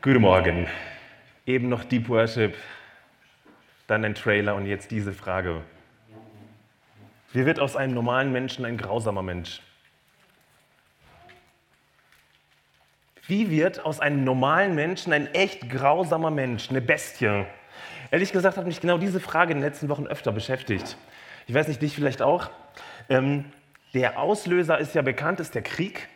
Guten Morgen. Eben noch Deep Worship, dann ein Trailer und jetzt diese Frage. Wie wird aus einem normalen Menschen ein grausamer Mensch? Wie wird aus einem normalen Menschen ein echt grausamer Mensch, eine Bestie? Ehrlich gesagt hat mich genau diese Frage in den letzten Wochen öfter beschäftigt. Ich weiß nicht, dich vielleicht auch. Ähm, der Auslöser ist ja bekannt, ist der Krieg.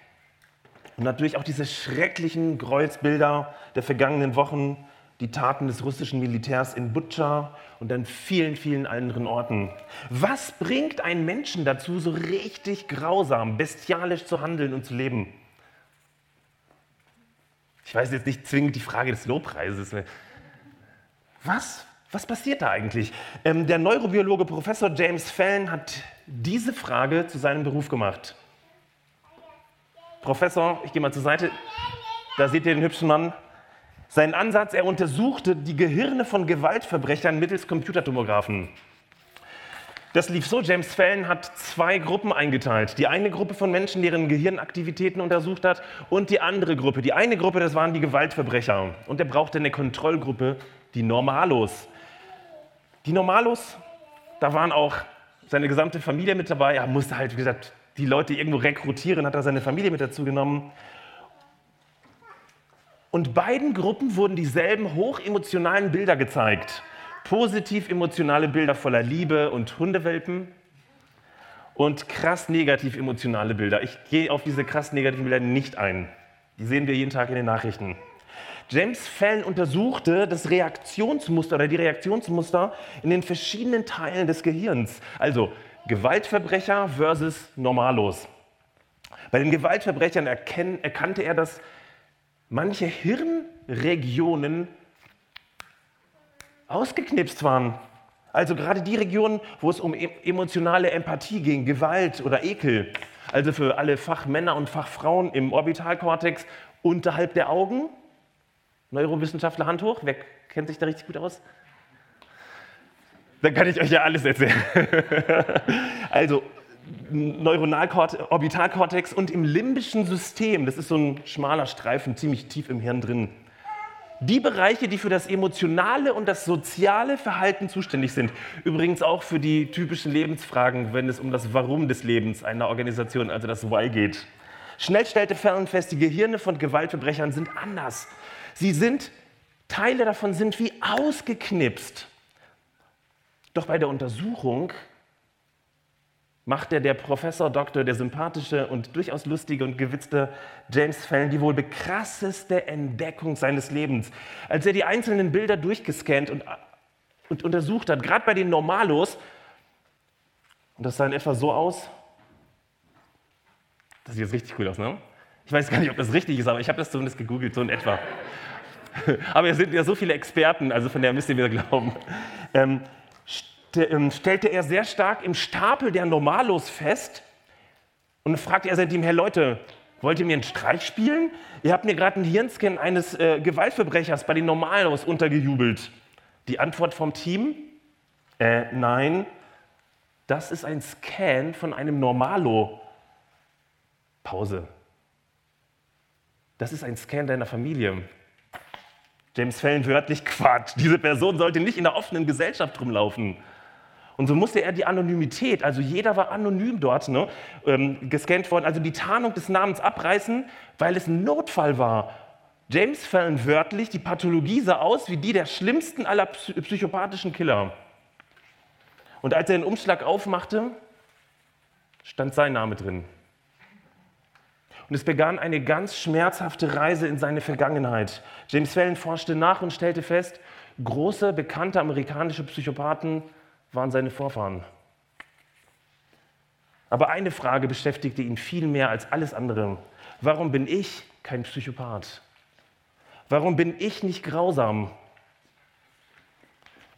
Und natürlich auch diese schrecklichen Kreuzbilder der vergangenen Wochen, die Taten des russischen Militärs in Butscha und an vielen, vielen anderen Orten. Was bringt einen Menschen dazu, so richtig grausam, bestialisch zu handeln und zu leben? Ich weiß jetzt nicht zwingend die Frage des Lobpreises. Was? Was passiert da eigentlich? Ähm, der Neurobiologe Professor James Fallon hat diese Frage zu seinem Beruf gemacht. Professor, ich gehe mal zur Seite, da seht ihr den hübschen Mann. Sein Ansatz, er untersuchte die Gehirne von Gewaltverbrechern mittels Computertomographen. Das lief so, James Fallon hat zwei Gruppen eingeteilt. Die eine Gruppe von Menschen, deren Gehirnaktivitäten untersucht hat und die andere Gruppe. Die eine Gruppe, das waren die Gewaltverbrecher. Und er brauchte eine Kontrollgruppe, die Normalos. Die Normalos, da waren auch seine gesamte Familie mit dabei. Er musste halt, wie gesagt, die Leute irgendwo rekrutieren, hat er seine Familie mit dazu genommen. Und beiden Gruppen wurden dieselben hochemotionalen Bilder gezeigt. Positiv emotionale Bilder voller Liebe und Hundewelpen und krass negativ emotionale Bilder. Ich gehe auf diese krass negativen Bilder nicht ein. Die sehen wir jeden Tag in den Nachrichten. James Fallon untersuchte das Reaktionsmuster oder die Reaktionsmuster in den verschiedenen Teilen des Gehirns. Also Gewaltverbrecher versus Normalos. Bei den Gewaltverbrechern erkannte er, dass manche Hirnregionen ausgeknipst waren. Also gerade die Regionen, wo es um e-, emotionale Empathie ging, Gewalt oder Ekel. Also für alle Fachmänner und Fachfrauen im Orbitalkortex unterhalb der Augen. Neurowissenschaftler Hand hoch, wer kennt sich da richtig gut aus? Dann kann ich euch ja alles erzählen. also Neuronalorbitalkortex und im limbischen System, das ist so ein schmaler Streifen, ziemlich tief im Hirn drin. Die Bereiche, die für das emotionale und das soziale Verhalten zuständig sind. Übrigens auch für die typischen Lebensfragen, wenn es um das Warum des Lebens einer Organisation, also das Why geht. Schnell stellte Fallon fest, die Gehirne von Gewaltverbrechern sind anders. Sie sind, Teile davon sind wie ausgeknipst. Doch bei der Untersuchung machte der Professor Doktor, der sympathische und durchaus lustige und gewitzte James Fallon die wohl krasseste Entdeckung seines Lebens. Als er die einzelnen Bilder durchgescannt und, und untersucht hat, gerade bei den Normalos, und das sah in etwa so aus, das sieht jetzt richtig cool aus, ne? Ich weiß gar nicht, ob das richtig ist, aber ich habe das zumindest gegoogelt, so in etwa. aber es sind ja so viele Experten, also von der müsst ihr mir glauben. Ähm, stellte er sehr stark im Stapel der Normalos fest und fragte er seitdem, Herr Leute, wollt ihr mir einen Streich spielen? Ihr habt mir gerade einen Hirnscan eines äh, Gewaltverbrechers bei den Normalos untergejubelt. Die Antwort vom Team? Äh, nein, das ist ein Scan von einem Normalo. Pause. Das ist ein Scan deiner Familie. James Fallon wörtlich Quatsch. Diese Person sollte nicht in der offenen Gesellschaft rumlaufen. Und so musste er die Anonymität, also jeder war anonym dort ne, ähm, gescannt worden, also die Tarnung des Namens abreißen, weil es ein Notfall war. James Fallon wörtlich, die Pathologie sah aus wie die der schlimmsten aller psychopathischen Killer. Und als er den Umschlag aufmachte, stand sein Name drin. Und es begann eine ganz schmerzhafte Reise in seine Vergangenheit. James Fallon forschte nach und stellte fest, große, bekannte amerikanische Psychopathen waren seine Vorfahren. Aber eine Frage beschäftigte ihn viel mehr als alles andere. Warum bin ich kein Psychopath? Warum bin ich nicht grausam?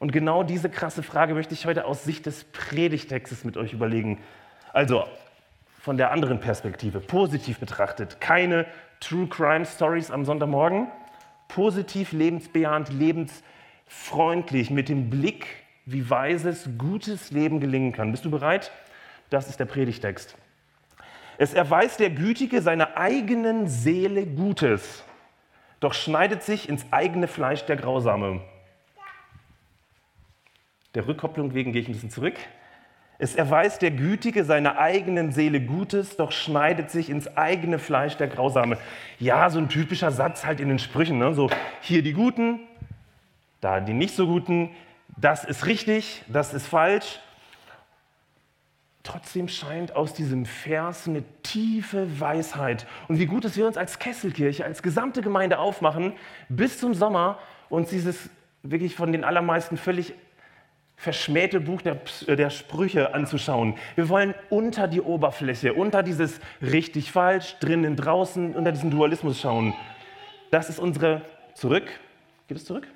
Und genau diese krasse Frage möchte ich heute aus Sicht des Predigtextes mit euch überlegen. Also von der anderen Perspektive, positiv betrachtet. Keine True Crime Stories am Sonntagmorgen. Positiv, lebensbejahend, lebensfreundlich, mit dem Blick wie weises, gutes Leben gelingen kann. Bist du bereit? Das ist der Predigtext. Es erweist der Gütige seiner eigenen Seele Gutes. doch schneidet sich ins eigene Fleisch der Grausame. Der Rückkopplung wegen gehe ich ein bisschen zurück. Es erweist der Gütige seiner eigenen Seele Gutes, doch schneidet sich ins eigene Fleisch der Grausame. Ja, so ein typischer Satz halt in den Sprüchen. Ne? So, hier die Guten, da die nicht so Guten. Das ist richtig, das ist falsch. Trotzdem scheint aus diesem Vers eine tiefe Weisheit. Und wie gut, dass wir uns als Kesselkirche, als gesamte Gemeinde aufmachen, bis zum Sommer uns dieses wirklich von den allermeisten völlig verschmähte Buch der, der, Sprüche anzuschauen. Wir wollen unter die Oberfläche, unter dieses richtig falsch, drinnen, draußen, unter diesen Dualismus schauen. Das ist unsere zurück. Geht es zurück?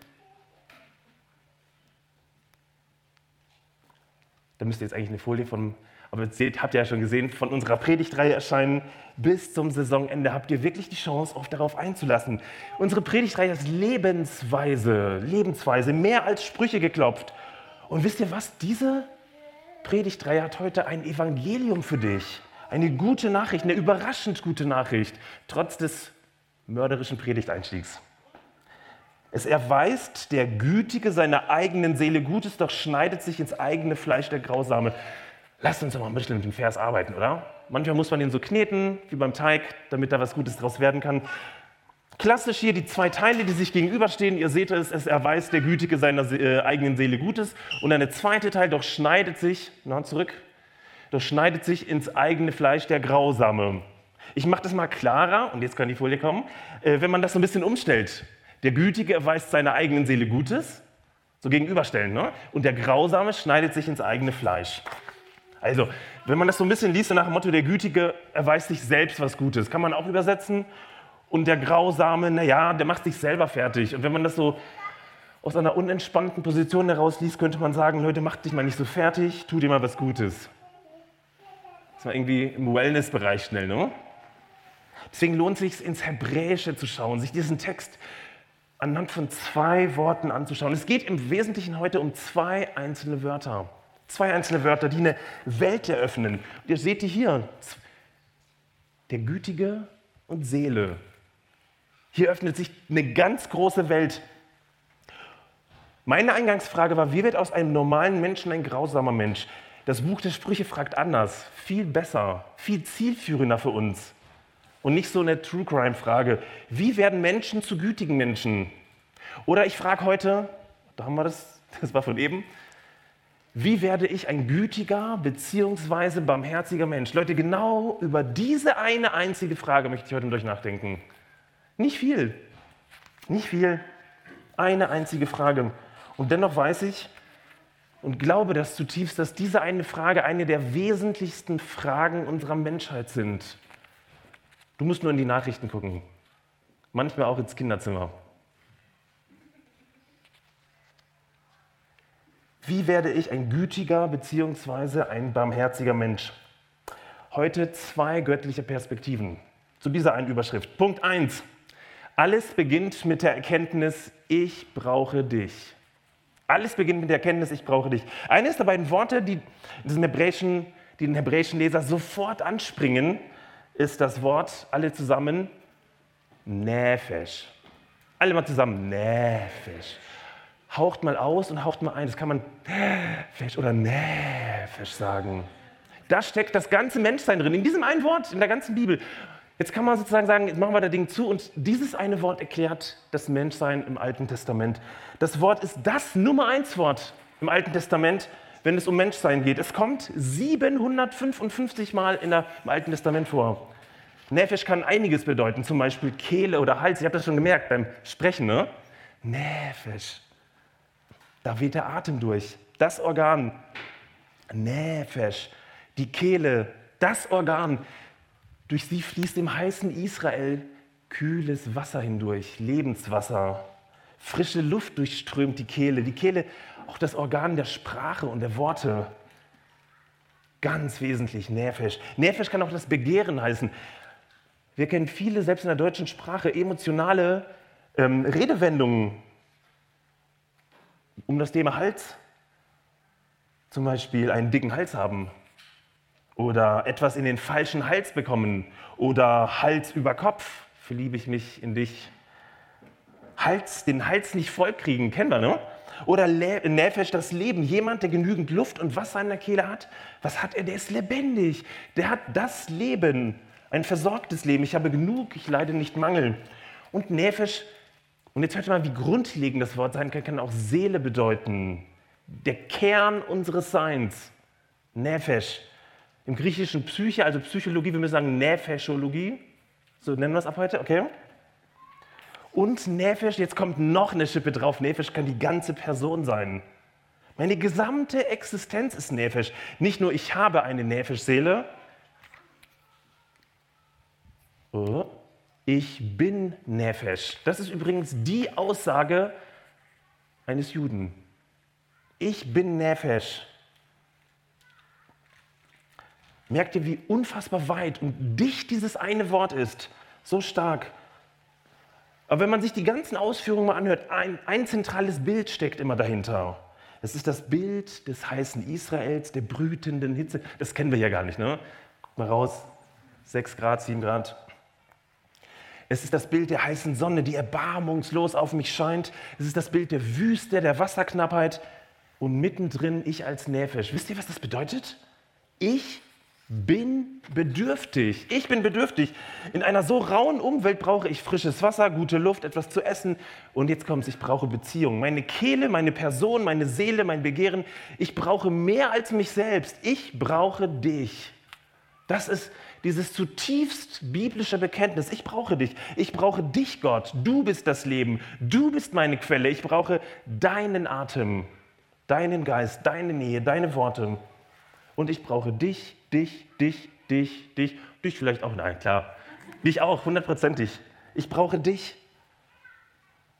Da müsste jetzt eigentlich eine Folie von aber seht, habt ihr ja schon gesehen, von unserer Predigtreihe erscheinen bis zum Saisonende habt ihr wirklich die Chance, euch darauf einzulassen. Unsere Predigtreihe ist Lebensweise, Lebensweise, mehr als Sprüche geklopft. Und wisst ihr was? Diese Predigtreihe hat heute ein Evangelium für dich. Eine gute Nachricht, eine überraschend gute Nachricht, trotz des mörderischen Predigteinstiegs. Es erweist der Gütige seiner eigenen Seele Gutes, doch schneidet sich ins eigene Fleisch der Grausame. Lasst uns doch mal ein bisschen mit dem Vers arbeiten, oder? Manchmal muss man den so kneten, wie beim Teig, damit da was Gutes draus werden kann. Klassisch hier die zwei Teile, die sich gegenüberstehen. Ihr seht es, es erweist der Gütige seiner äh, eigenen Seele Gutes. Und eine zweite Teil doch schneidet sich, na zurück, doch schneidet sich ins eigene Fleisch der Grausame. Ich mache das mal klarer, und jetzt kann die Folie kommen, äh, wenn man das so ein bisschen umstellt. Der Gütige erweist seiner eigenen Seele Gutes, so gegenüberstellen, ne? und der Grausame schneidet sich ins eigene Fleisch. Also, wenn man das so ein bisschen liest, so nach dem Motto, der Gütige erweist sich selbst was Gutes, kann man auch übersetzen. Und der Grausame, naja, der macht sich selber fertig. Und wenn man das so aus einer unentspannten Position heraus liest, könnte man sagen, Leute, macht dich mal nicht so fertig, tu dir mal was Gutes. Das war irgendwie im Wellness-Bereich schnell, ne? Deswegen lohnt es sich, ins Hebräische zu schauen, sich diesen Text anhand von zwei Worten anzuschauen. Es geht im Wesentlichen heute um zwei einzelne Wörter. Zwei einzelne Wörter, die eine Welt eröffnen. Und ihr seht die hier. Der Gütige und Seele. Hier öffnet sich eine ganz große Welt. Meine Eingangsfrage war, wie wird aus einem normalen Menschen ein grausamer Mensch? Das Buch der Sprüche fragt anders, viel besser, viel zielführender für uns. Und nicht so eine True Crime-Frage. Wie werden Menschen zu gütigen Menschen? Oder ich frage heute, da haben wir das, das war von eben, wie werde ich ein gütiger bzw. barmherziger Mensch? Leute, genau über diese eine einzige Frage möchte ich heute mit euch nachdenken. Nicht viel, nicht viel, eine einzige Frage. Und dennoch weiß ich und glaube das zutiefst, dass diese eine Frage eine der wesentlichsten Fragen unserer Menschheit sind. Du musst nur in die Nachrichten gucken, manchmal auch ins Kinderzimmer. Wie werde ich ein gütiger bzw. ein barmherziger Mensch? Heute zwei göttliche Perspektiven zu dieser einen Überschrift. Punkt 1. Alles beginnt mit der Erkenntnis, ich brauche dich. Alles beginnt mit der Erkenntnis, ich brauche dich. Eines der beiden Worte, die, diesen hebräischen, die den hebräischen Leser sofort anspringen, ist das Wort, alle zusammen, Nefesh. Alle mal zusammen, Nefesh haucht mal aus und haucht mal ein. Das kann man Fesch oder Näfisch sagen. Da steckt das ganze Menschsein drin, in diesem einen Wort, in der ganzen Bibel. Jetzt kann man sozusagen sagen, jetzt machen wir das Ding zu und dieses eine Wort erklärt das Menschsein im Alten Testament. Das Wort ist das Nummer eins Wort im Alten Testament, wenn es um Menschsein geht. Es kommt 755 Mal in der, im Alten Testament vor. Nefisch kann einiges bedeuten, zum Beispiel Kehle oder Hals. Ich habe das schon gemerkt beim Sprechen. Ne? Nefisch. Da weht der Atem durch. Das Organ, Nefesh, die Kehle, das Organ, durch sie fließt im heißen Israel kühles Wasser hindurch, Lebenswasser. Frische Luft durchströmt die Kehle. Die Kehle, auch das Organ der Sprache und der Worte. Ganz wesentlich Nefesh. Nefesh kann auch das Begehren heißen. Wir kennen viele, selbst in der deutschen Sprache, emotionale ähm, Redewendungen, um das Thema Hals. Zum Beispiel einen dicken Hals haben oder etwas in den falschen Hals bekommen oder Hals über Kopf, verliebe ich mich in dich. Hals, den Hals nicht vollkriegen, kennen wir, ne? Oder Nefesh, das Leben. Jemand, der genügend Luft und Wasser in der Kehle hat, was hat er? Der ist lebendig. Der hat das Leben, ein versorgtes Leben. Ich habe genug, ich leide nicht Mangel. Und Nefesh, und jetzt hört mal, wie grundlegend das Wort sein kann, kann auch Seele bedeuten. Der Kern unseres Seins. Nefesh. Im griechischen Psyche, also Psychologie, wir müssen sagen Nefeschologie. So nennen wir es ab heute, okay? Und Nefesh, jetzt kommt noch eine Schippe drauf. Nefesh kann die ganze Person sein. Meine gesamte Existenz ist Nefesh. Nicht nur ich habe eine Nefesh-Seele. Oh, ich bin Nefesh. Das ist übrigens die Aussage eines Juden. Ich bin Nefesh. Merkt ihr, wie unfassbar weit und dicht dieses eine Wort ist? So stark. Aber wenn man sich die ganzen Ausführungen mal anhört, ein, ein zentrales Bild steckt immer dahinter. Es ist das Bild des heißen Israels, der brütenden Hitze. Das kennen wir ja gar nicht, ne? Guck mal raus, 6 Grad, 7 Grad. Es ist das Bild der heißen Sonne, die erbarmungslos auf mich scheint. Es ist das Bild der Wüste, der Wasserknappheit und mittendrin ich als Nähfisch. Wisst ihr, was das bedeutet? Ich bin bedürftig. Ich bin bedürftig. In einer so rauen Umwelt brauche ich frisches Wasser, gute Luft, etwas zu essen. Und jetzt kommt es, ich brauche Beziehung. Meine Kehle, meine Person, meine Seele, mein Begehren. Ich brauche mehr als mich selbst. Ich brauche dich. Das ist dieses zutiefst biblische Bekenntnis. Ich brauche dich. Ich brauche dich, Gott. Du bist das Leben. Du bist meine Quelle. Ich brauche deinen Atem, deinen Geist, deine Nähe, deine Worte. Und ich brauche dich, dich, dich, dich, dich, dich vielleicht auch, nein, klar, dich auch, hundertprozentig. Ich brauche dich.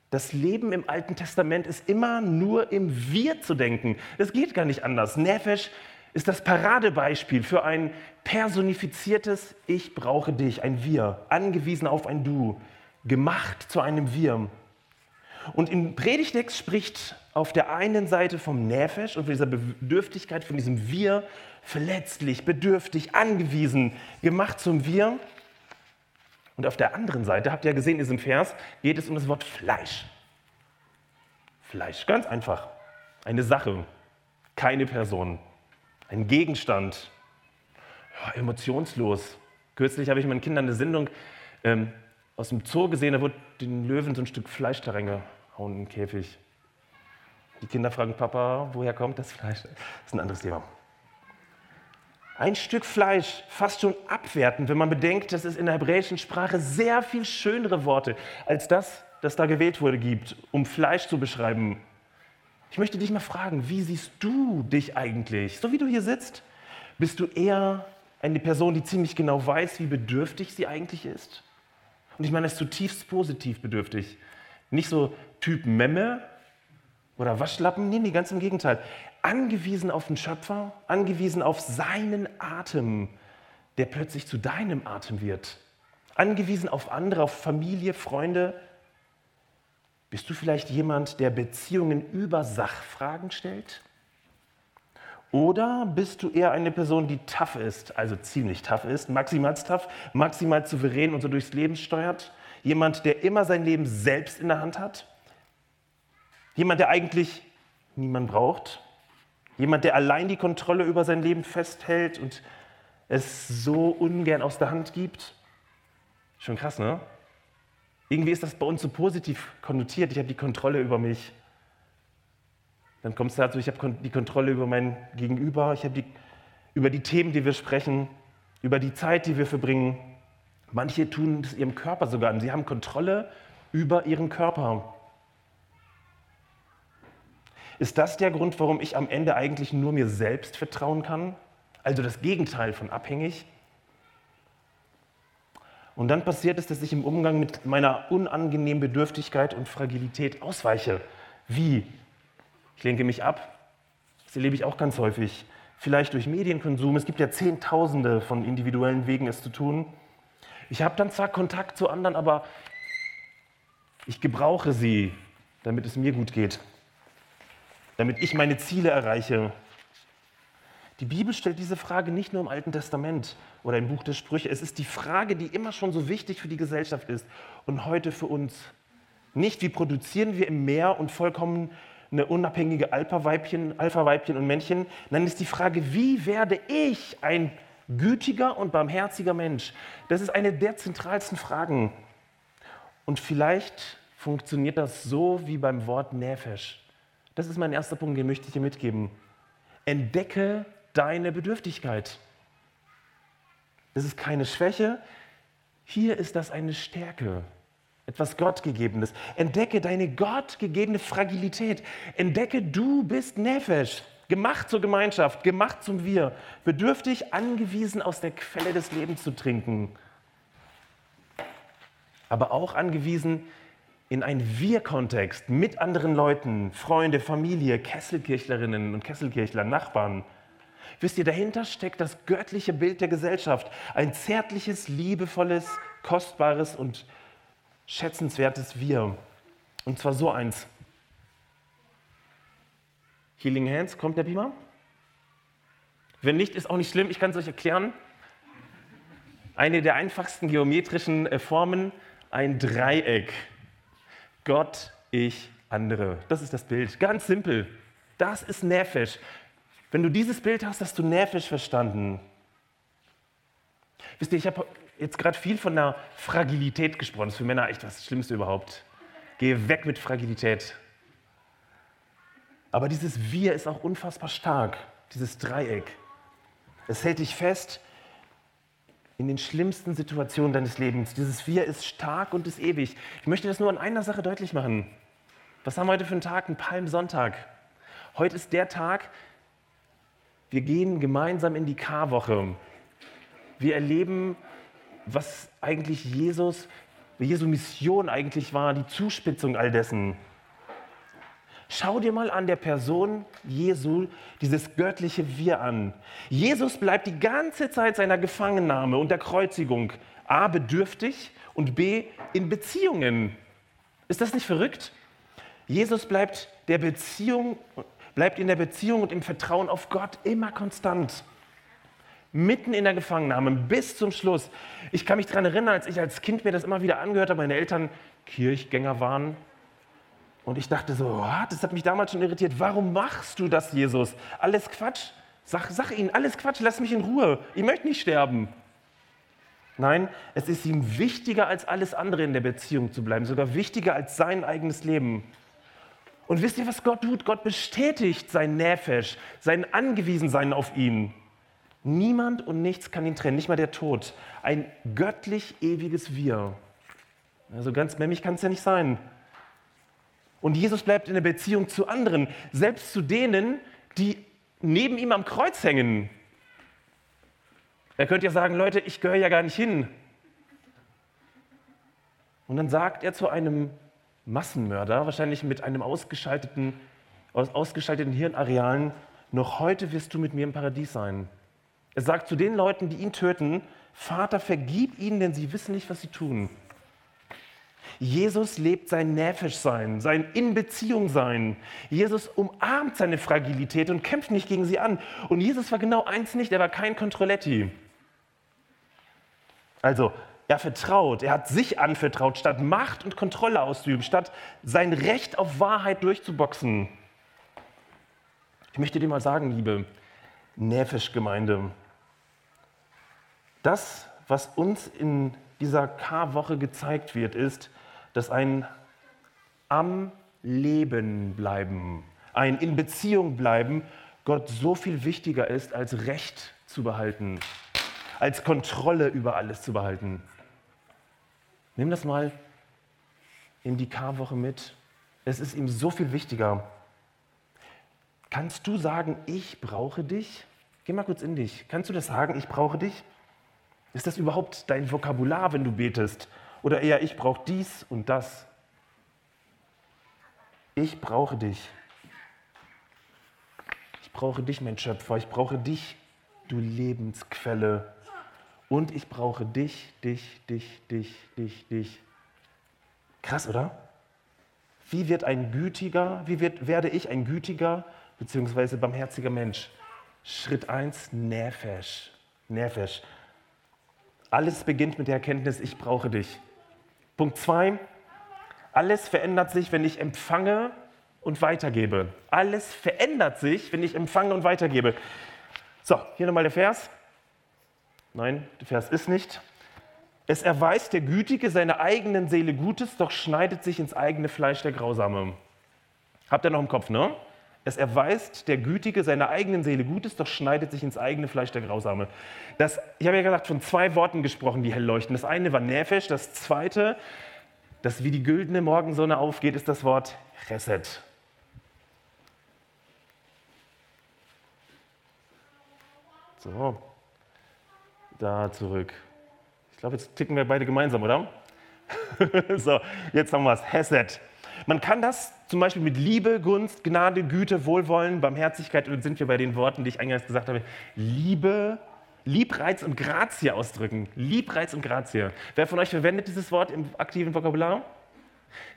Das Leben im Alten Testament ist immer nur im Wir zu denken. Es geht gar nicht anders. Nefesh ist das Paradebeispiel für ein personifiziertes Ich brauche dich, ein Wir, angewiesen auf ein Du, gemacht zu einem Wir. Und im Predigtext spricht auf der einen Seite vom Nefesh und von dieser Bedürftigkeit, von diesem Wir, verletzlich, bedürftig, angewiesen, gemacht zum Wir. Und auf der anderen Seite, habt ihr ja gesehen in diesem Vers, geht es um das Wort Fleisch. Fleisch, ganz einfach. Eine Sache, keine Person, ein Gegenstand, ja, emotionslos. Kürzlich habe ich meinen Kindern eine Sendung ähm, aus dem Zoo gesehen, da wurde den Löwen so ein Stück Fleisch da reingehauen im Käfig. Die Kinder fragen Papa, woher kommt das Fleisch? Das ist ein anderes Thema. Ein Stück Fleisch, fast schon abwertend, wenn man bedenkt, dass es in der hebräischen Sprache sehr viel schönere Worte als das, das da gewählt wurde, gibt, um Fleisch zu beschreiben. Ich möchte dich mal fragen, wie siehst du dich eigentlich? So wie du hier sitzt, bist du eher eine Person, die ziemlich genau weiß, wie bedürftig sie eigentlich ist? Und ich meine das zutiefst positiv bedürftig. Nicht so Typ Memme, oder Waschlappen? Nee, nee, ganz im Gegenteil. Angewiesen auf den Schöpfer, angewiesen auf seinen Atem, der plötzlich zu deinem Atem wird. Angewiesen auf andere, auf Familie, Freunde. Bist du vielleicht jemand, der Beziehungen über Sachfragen stellt? Oder bist du eher eine Person, die tough ist, also ziemlich tough ist, maximal tough, maximal souverän und so durchs Leben steuert? Jemand, der immer sein Leben selbst in der Hand hat? Jemand, der eigentlich niemand braucht. Jemand, der allein die Kontrolle über sein Leben festhält und es so ungern aus der Hand gibt. Schon krass, ne? Irgendwie ist das bei uns so positiv konnotiert. Ich habe die Kontrolle über mich. Dann kommt es dazu, ich habe die Kontrolle über mein Gegenüber, ich habe die, über die Themen, die wir sprechen, über die Zeit, die wir verbringen. Manche tun es ihrem Körper sogar an. Sie haben Kontrolle über ihren Körper. Ist das der Grund, warum ich am Ende eigentlich nur mir selbst vertrauen kann? Also das Gegenteil von abhängig? Und dann passiert es, dass ich im Umgang mit meiner unangenehmen Bedürftigkeit und Fragilität ausweiche. Wie? Ich lenke mich ab. Das erlebe ich auch ganz häufig. Vielleicht durch Medienkonsum. Es gibt ja Zehntausende von individuellen Wegen, es zu tun. Ich habe dann zwar Kontakt zu anderen, aber ich gebrauche sie, damit es mir gut geht damit ich meine Ziele erreiche? Die Bibel stellt diese Frage nicht nur im Alten Testament oder im Buch der Sprüche. Es ist die Frage, die immer schon so wichtig für die Gesellschaft ist und heute für uns. Nicht, wie produzieren wir im Meer und vollkommen eine unabhängige Alpha-Weibchen Alpha -Weibchen und Männchen. Dann ist die Frage, wie werde ich ein gütiger und barmherziger Mensch? Das ist eine der zentralsten Fragen. Und vielleicht funktioniert das so wie beim Wort Nefesh. Das ist mein erster Punkt, den möchte ich dir mitgeben. Entdecke deine Bedürftigkeit. Das ist keine Schwäche, hier ist das eine Stärke, etwas Gottgegebenes. Entdecke deine gottgegebene Fragilität. Entdecke, du bist Nefesh, gemacht zur Gemeinschaft, gemacht zum Wir, bedürftig, angewiesen, aus der Quelle des Lebens zu trinken. Aber auch angewiesen in einen Wir-Kontext mit anderen Leuten, Freunde, Familie, Kesselkirchlerinnen und Kesselkirchler, Nachbarn. Wisst ihr, dahinter steckt das göttliche Bild der Gesellschaft. Ein zärtliches, liebevolles, kostbares und schätzenswertes Wir. Und zwar so eins. Healing Hands, kommt der Beamer? Wenn nicht, ist auch nicht schlimm, ich kann es euch erklären. Eine der einfachsten geometrischen äh, Formen, ein Dreieck. Gott, ich, andere. Das ist das Bild. Ganz simpel. Das ist Nefesh. Wenn du dieses Bild hast, hast du Nefesh verstanden. Wisst ihr, ich habe jetzt gerade viel von der Fragilität gesprochen. Das ist für Männer echt das Schlimmste überhaupt. Gehe weg mit Fragilität. Aber dieses Wir ist auch unfassbar stark, dieses Dreieck. Es hält dich fest in den schlimmsten Situationen deines Lebens. Dieses Wir ist stark und ist ewig. Ich möchte das nur an einer Sache deutlich machen. Was haben wir heute für einen Tag? Ein Palmsonntag. Heute ist der Tag, wir gehen gemeinsam in die Karwoche. Wir erleben, was eigentlich Jesus, Jesu Mission eigentlich war, die Zuspitzung all dessen. Schau dir mal an der Person Jesu dieses göttliche Wir an. Jesus bleibt die ganze Zeit seiner Gefangennahme und der Kreuzigung A bedürftig und B in Beziehungen. Ist das nicht verrückt? Jesus bleibt der Beziehung bleibt in der Beziehung und im Vertrauen auf Gott immer konstant. Mitten in der Gefangennahme, bis zum Schluss. Ich kann mich daran erinnern, als ich als Kind mir das immer wieder angehört habe, meine Eltern Kirchgänger waren. Und ich dachte so, what? das hat mich damals schon irritiert. Warum machst du das, Jesus? Alles Quatsch. Sag, sag ihnen, alles Quatsch, lass mich in Ruhe. Ich möchte nicht sterben. Nein, es ist ihm wichtiger als alles andere in der Beziehung zu bleiben, sogar wichtiger als sein eigenes Leben. Und wisst ihr, was Gott tut? Gott bestätigt sein Nefesh, sein Angewiesensein auf ihn. Niemand und nichts kann ihn trennen, nicht mal der Tod. Ein göttlich ewiges Wir. Also ganz mämmig kann es ja nicht sein. Und Jesus bleibt in der Beziehung zu anderen, selbst zu denen, die neben ihm am Kreuz hängen. Er könnte ja sagen, Leute, ich gehöre ja gar nicht hin. Und dann sagt er zu einem Massenmörder, wahrscheinlich mit einem ausgeschalteten, aus ausgeschalteten Hirnarealen, noch heute wirst du mit mir im Paradies sein. Er sagt zu den Leuten, die ihn töten, Vater, vergib ihnen, denn sie wissen nicht, was sie tun. Jesus lebt sein Näfischsein, sein In-Beziehung-Sein. Jesus umarmt seine Fragilität und kämpft nicht gegen sie an. Und Jesus war genau eins nicht, er war kein Kontrolletti. Also, er vertraut, er hat sich anvertraut, statt Macht und Kontrolle auszuüben, statt sein Recht auf Wahrheit durchzuboxen. Ich möchte dir mal sagen, liebe Näfisch-Gemeinde, das, was uns in dieser K-Woche gezeigt wird, ist, dass ein am Leben bleiben, ein in Beziehung bleiben, Gott so viel wichtiger ist, als Recht zu behalten, als Kontrolle über alles zu behalten. Nimm das mal in die Karwoche mit. Es ist ihm so viel wichtiger. Kannst du sagen, ich brauche dich? Geh mal kurz in dich. Kannst du das sagen, ich brauche dich? Ist das überhaupt dein Vokabular, wenn du betest? Oder eher, ich brauche dies und das? Ich brauche dich. Ich brauche dich, mein Schöpfer. Ich brauche dich, du Lebensquelle. Und ich brauche dich, dich, dich, dich, dich, dich. Krass, oder? Wie wird ein gütiger, wie wird, werde ich ein gütiger bzw. barmherziger Mensch? Schritt 1, Nefesh. Nefesh. Alles beginnt mit der Erkenntnis, ich brauche dich. Punkt 2, Alles verändert sich, wenn ich empfange und weitergebe. Alles verändert sich, wenn ich empfange und weitergebe. So, hier nochmal der Vers. Nein, der Vers ist nicht. Es erweist der Gütige seiner eigenen Seele Gutes, doch schneidet sich ins eigene Fleisch der Grausame. Habt ihr noch im Kopf, ne? Es erweist der Gütige seiner eigenen Seele Gutes, doch schneidet sich ins eigene Fleisch der Grausame. Das, ich habe ja gesagt, von zwei Worten gesprochen, die hell leuchten. Das eine war Nefesh, das zweite, das wie die güldene Morgensonne aufgeht, ist das Wort Chesed. So, da zurück. Ich glaube, jetzt ticken wir beide gemeinsam, oder? so, jetzt haben wir es. Hesed. Man kann das zum Beispiel mit Liebe, Gunst, Gnade, Güte, Wohlwollen, Barmherzigkeit, und sind wir bei den Worten, die ich eingangs gesagt habe, Liebe, Liebreiz und Grazie ausdrücken. Liebreiz und Grazie. Wer von euch verwendet dieses Wort im aktiven Vokabular?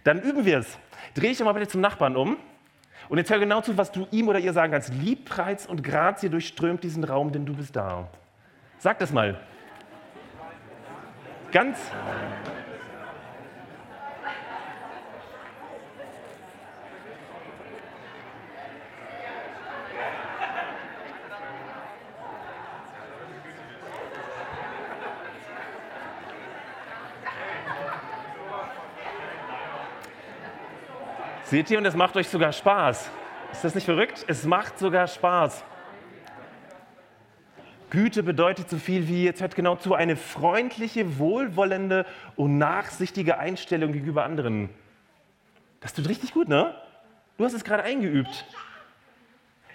Dann üben wir es. Dreh dich mal bitte zum Nachbarn um und jetzt hör genau zu, was du ihm oder ihr sagen kannst. Liebreiz und Grazie durchströmt diesen Raum, denn du bist da. Sag das mal. Ganz. Seht ihr, und es macht euch sogar Spaß. Ist das nicht verrückt? Es macht sogar Spaß. Güte bedeutet so viel wie, jetzt hört genau zu, eine freundliche, wohlwollende und nachsichtige Einstellung gegenüber anderen. Das tut richtig gut, ne? Du hast es gerade eingeübt.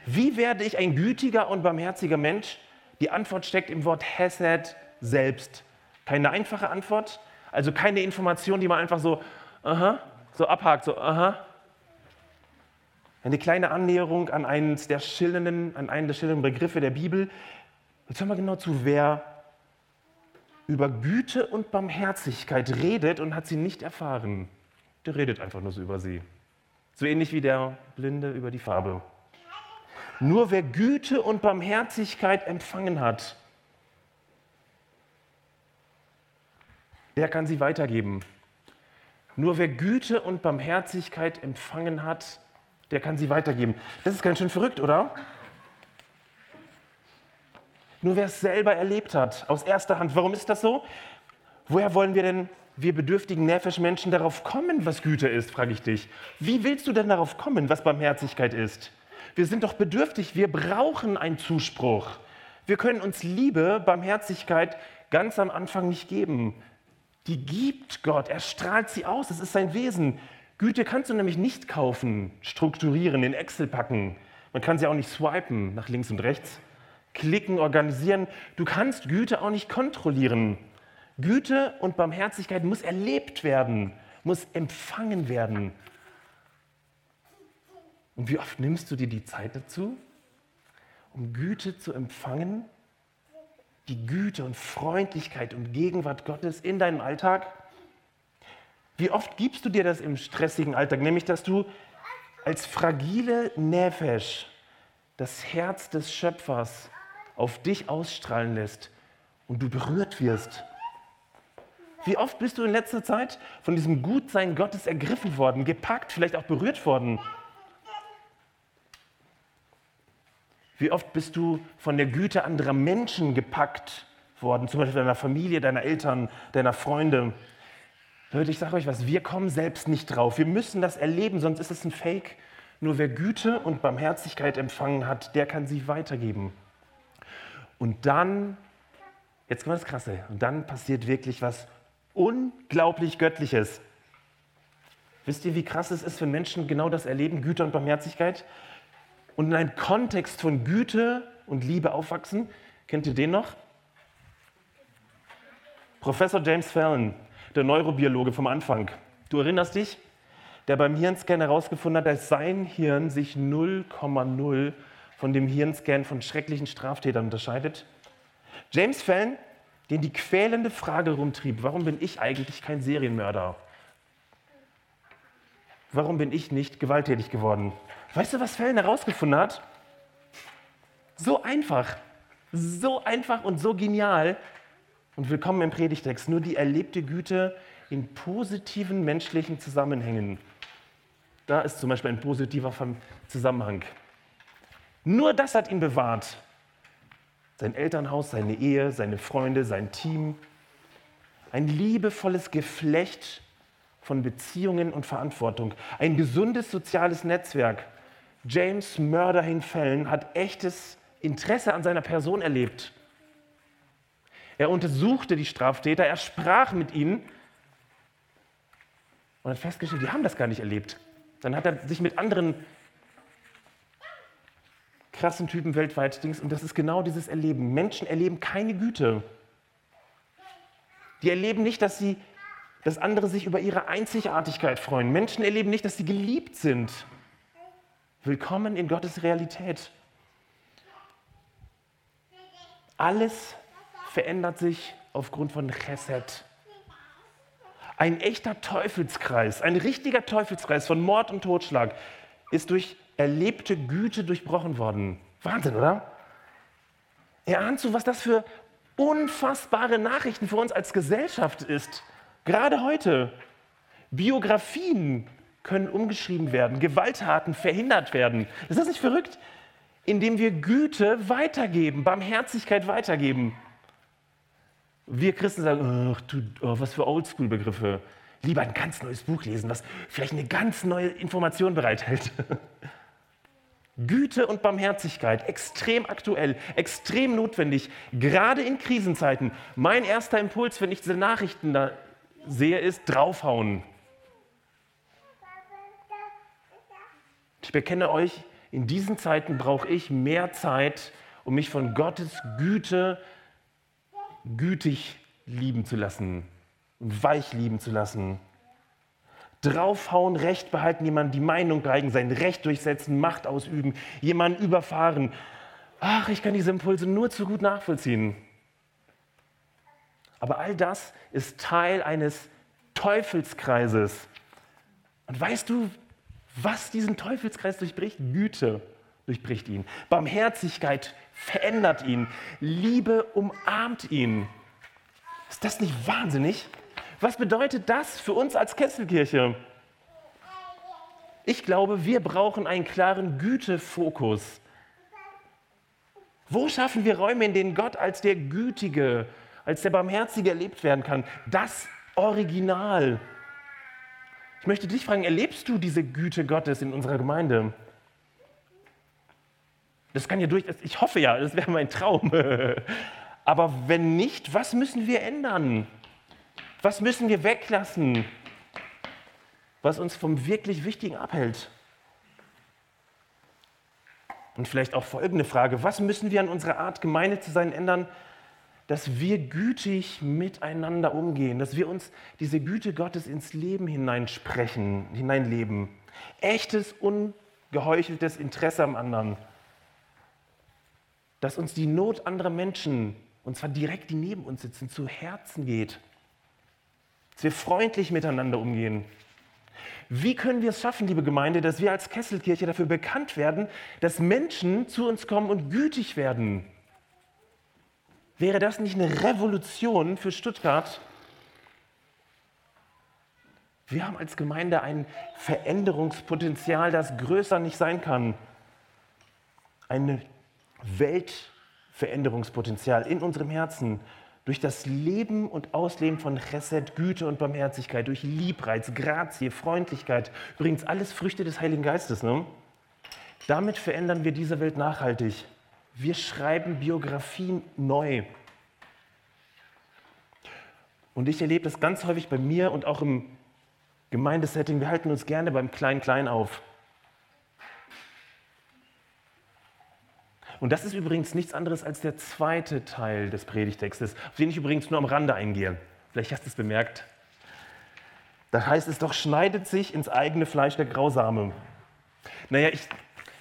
Wie werde ich ein gütiger und barmherziger Mensch? Die Antwort steckt im Wort Hesed selbst. Keine einfache Antwort, also keine Information, die man einfach so, aha, so abhakt, so, aha, eine kleine Annäherung an einen der schillernden, an einen der schillernden Begriffe der Bibel. Jetzt hören wir genau zu, wer über Güte und Barmherzigkeit redet und hat sie nicht erfahren, der redet einfach nur so über sie. So ähnlich wie der Blinde über die Farbe. Nur wer Güte und Barmherzigkeit empfangen hat, der kann sie weitergeben. Nur wer Güte und Barmherzigkeit empfangen hat, der kann sie weitergeben. Das ist ganz schön verrückt, oder? Nur wer es selber erlebt hat, aus erster Hand. Warum ist das so? Woher wollen wir denn, wir bedürftigen Nervisch-Menschen, darauf kommen, was Güte ist, frage ich dich. Wie willst du denn darauf kommen, was Barmherzigkeit ist? Wir sind doch bedürftig, wir brauchen einen Zuspruch. Wir können uns Liebe, Barmherzigkeit ganz am Anfang nicht geben. Die gibt Gott, er strahlt sie aus, es ist sein Wesen. Güte kannst du nämlich nicht kaufen, strukturieren, in Excel packen. Man kann sie auch nicht swipen nach links und rechts, klicken, organisieren. Du kannst Güte auch nicht kontrollieren. Güte und Barmherzigkeit muss erlebt werden, muss empfangen werden. Und wie oft nimmst du dir die Zeit dazu, um Güte zu empfangen? Die Güte und Freundlichkeit und Gegenwart Gottes in deinem Alltag? Wie oft gibst du dir das im stressigen Alltag? Nämlich, dass du als fragile Nefesh das Herz des Schöpfers auf dich ausstrahlen lässt und du berührt wirst. Wie oft bist du in letzter Zeit von diesem Gutsein Gottes ergriffen worden, gepackt, vielleicht auch berührt worden? Wie oft bist du von der Güte anderer Menschen gepackt worden, zum Beispiel deiner Familie, deiner Eltern, deiner Freunde? Leute, ich sage euch was, wir kommen selbst nicht drauf. Wir müssen das erleben, sonst ist es ein Fake. Nur wer Güte und Barmherzigkeit empfangen hat, der kann sie weitergeben. Und dann, jetzt kommt das Krasse, und dann passiert wirklich was unglaublich Göttliches. Wisst ihr, wie krass es ist, wenn Menschen genau das erleben, Güte und Barmherzigkeit? Und in einem Kontext von Güte und Liebe aufwachsen? Kennt ihr den noch? Professor James Fallon, der Neurobiologe vom Anfang. Du erinnerst dich? Der beim Hirnscan herausgefunden hat, dass sein Hirn sich 0,0 von dem Hirnscan von schrecklichen Straftätern unterscheidet. James Fallon, den die quälende Frage rumtrieb, warum bin ich eigentlich kein Serienmörder? Warum bin ich nicht gewalttätig geworden? Weißt du, was Fallon herausgefunden hat? So einfach, so einfach und so genial, und willkommen im Predigtext. Nur die erlebte Güte, in positiven menschlichen Zusammenhängen. Da ist zum Beispiel ein positiver Zusammenhang. Nur das hat ihn bewahrt. Sein Elternhaus, seine Ehe, seine Freunde, sein Team. Ein liebevolles Geflecht von Beziehungen und Verantwortung. Ein gesundes soziales Netzwerk. James Murderhin Fällen hat echtes Interesse an seiner Person erlebt. Er untersuchte die Straftäter, er sprach mit ihnen und hat festgestellt, die haben das gar nicht erlebt. Dann hat er sich mit anderen krassen Typen weltweit Dings und das ist genau dieses Erleben. Menschen erleben keine Güte. Die erleben nicht, dass sie, dass andere sich über ihre Einzigartigkeit freuen. Menschen erleben nicht, dass sie geliebt sind. Willkommen in Gottes Realität. Alles verändert sich aufgrund von Chesed. Ein echter Teufelskreis, ein richtiger Teufelskreis von Mord und Totschlag ist durch erlebte Güte durchbrochen worden. Wahnsinn, oder? Er ahnt so, was das für unfassbare Nachrichten für uns als Gesellschaft ist. Gerade heute. Biografien können umgeschrieben werden, Gewalttaten verhindert werden. Ist das nicht verrückt? Indem wir Güte weitergeben, Barmherzigkeit weitergeben. Wir Christen sagen, ach, du, oh, was für Oldschool-Begriffe. Lieber ein ganz neues Buch lesen, was vielleicht eine ganz neue Information bereithält. Güte und Barmherzigkeit, extrem aktuell, extrem notwendig, gerade in Krisenzeiten. Mein erster Impuls, wenn ich diese Nachrichten da sehe, ist draufhauen. Ich bekenne euch, in diesen Zeiten brauche ich mehr Zeit, um mich von Gottes Güte gütig lieben zu lassen weich lieben zu lassen. Draufhauen, Recht behalten, jemanden die Meinung geigen, sein Recht durchsetzen, Macht ausüben, jemanden überfahren. Ach, ich kann diese Impulse nur zu gut nachvollziehen. Aber all das ist Teil eines Teufelskreises. Und weißt du, was diesen Teufelskreis durchbricht? Güte durchbricht ihn. Barmherzigkeit verändert ihn. Liebe umarmt ihn. Ist das nicht wahnsinnig? Was bedeutet das für uns als Kesselkirche? Ich glaube, wir brauchen einen klaren Gütefokus. Wo schaffen wir Räume, in denen Gott als der Gütige, als der Barmherzige erlebt werden kann? Das Original. Ich möchte dich fragen, erlebst du diese Güte Gottes in unserer Gemeinde? Das kann ja durch, ich hoffe ja, das wäre mein Traum. Aber wenn nicht, was müssen wir ändern? Was müssen wir weglassen, was uns vom wirklich Wichtigen abhält? Und vielleicht auch folgende Frage, was müssen wir an unserer Art, Gemeinde zu sein, ändern, dass wir gütig miteinander umgehen, dass wir uns diese Güte Gottes ins Leben hineinsprechen, hineinleben. Echtes, ungeheucheltes Interesse am anderen dass uns die Not anderer Menschen, und zwar direkt die neben uns sitzen, zu Herzen geht. Dass wir freundlich miteinander umgehen. Wie können wir es schaffen, liebe Gemeinde, dass wir als Kesselkirche dafür bekannt werden, dass Menschen zu uns kommen und gütig werden? Wäre das nicht eine Revolution für Stuttgart? Wir haben als Gemeinde ein Veränderungspotenzial, das größer nicht sein kann. Eine Weltveränderungspotenzial in unserem Herzen durch das Leben und Ausleben von Chesed, Güte und Barmherzigkeit, durch Liebreiz, Grazie, Freundlichkeit, übrigens alles Früchte des Heiligen Geistes. Ne? Damit verändern wir diese Welt nachhaltig. Wir schreiben Biografien neu. Und ich erlebe das ganz häufig bei mir und auch im Gemeindesetting. Wir halten uns gerne beim Klein-Klein auf. Und das ist übrigens nichts anderes als der zweite Teil des Predigtextes, auf den ich übrigens nur am Rande eingehe. Vielleicht hast du es bemerkt. Da heißt es doch, schneidet sich ins eigene Fleisch der Grausame. Naja, ich,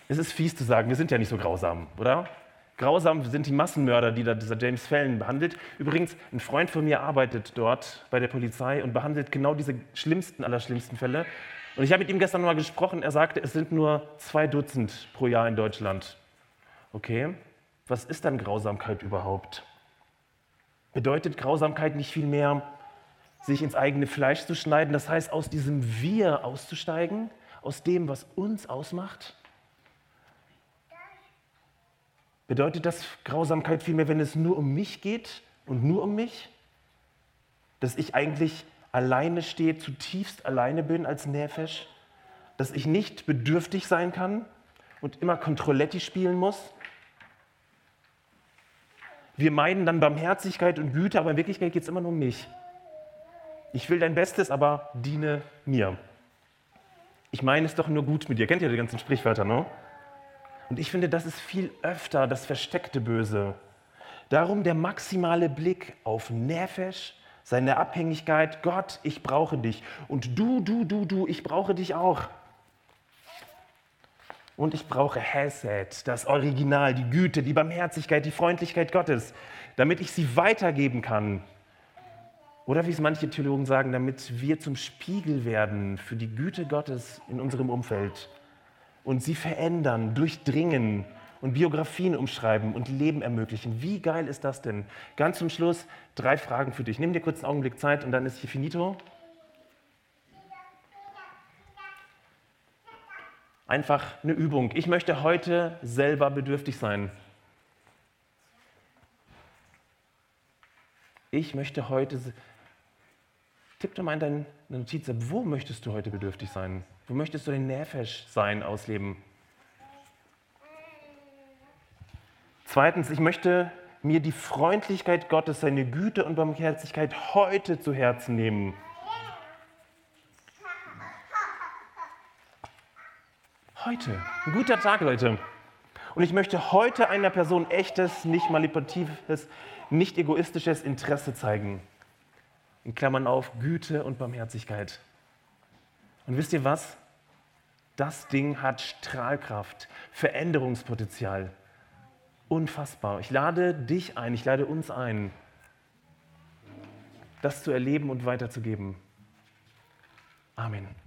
es ist fies zu sagen, wir sind ja nicht so grausam, oder? Grausam sind die Massenmörder, die da dieser James Fallon behandelt. Übrigens, ein Freund von mir arbeitet dort bei der Polizei und behandelt genau diese schlimmsten aller schlimmsten Fälle. Und ich habe mit ihm gestern mal gesprochen. Er sagte, es sind nur zwei Dutzend pro Jahr in Deutschland. Okay, was ist dann Grausamkeit überhaupt? Bedeutet Grausamkeit nicht vielmehr sich ins eigene Fleisch zu schneiden, das heißt aus diesem Wir auszusteigen, aus dem, was uns ausmacht? Bedeutet das Grausamkeit vielmehr, wenn es nur um mich geht und nur um mich? Dass ich eigentlich alleine stehe, zutiefst alleine bin als Nefesh? Dass ich nicht bedürftig sein kann und immer Controletti spielen muss? Wir meiden dann Barmherzigkeit und Güte, aber in Wirklichkeit geht es immer nur um mich. Ich will dein Bestes, aber diene mir. Ich meine es doch nur gut mit dir. Kennt ihr die ganzen Sprichwörter, ne? Und ich finde, das ist viel öfter das versteckte Böse. Darum der maximale Blick auf Nefesh, seine Abhängigkeit. Gott, ich brauche dich. Und du, du, du, du, ich brauche dich auch. Und ich brauche Hesed, das Original, die Güte, die Barmherzigkeit, die Freundlichkeit Gottes, damit ich sie weitergeben kann. Oder wie es manche Theologen sagen, damit wir zum Spiegel werden für die Güte Gottes in unserem Umfeld und sie verändern, durchdringen und Biografien umschreiben und Leben ermöglichen. Wie geil ist das denn? Ganz zum Schluss drei Fragen für dich. Nimm dir kurz einen Augenblick Zeit und dann ist hier finito. Einfach eine Übung. Ich möchte heute selber bedürftig sein. Ich möchte heute. Tipp doch mal in deine Notiz ab, wo möchtest du heute bedürftig sein? Wo möchtest du den Nefesh sein ausleben? Zweitens, ich möchte mir die Freundlichkeit Gottes, seine Güte und Barmherzigkeit heute zu Herzen nehmen. Heute. Ein guter Tag, Leute. Und ich möchte heute einer Person echtes, nicht manipulatives, nicht egoistisches Interesse zeigen. In Klammern auf Güte und Barmherzigkeit. Und wisst ihr was? Das Ding hat Strahlkraft, Veränderungspotenzial. Unfassbar. Ich lade dich ein, ich lade uns ein, das zu erleben und weiterzugeben. Amen.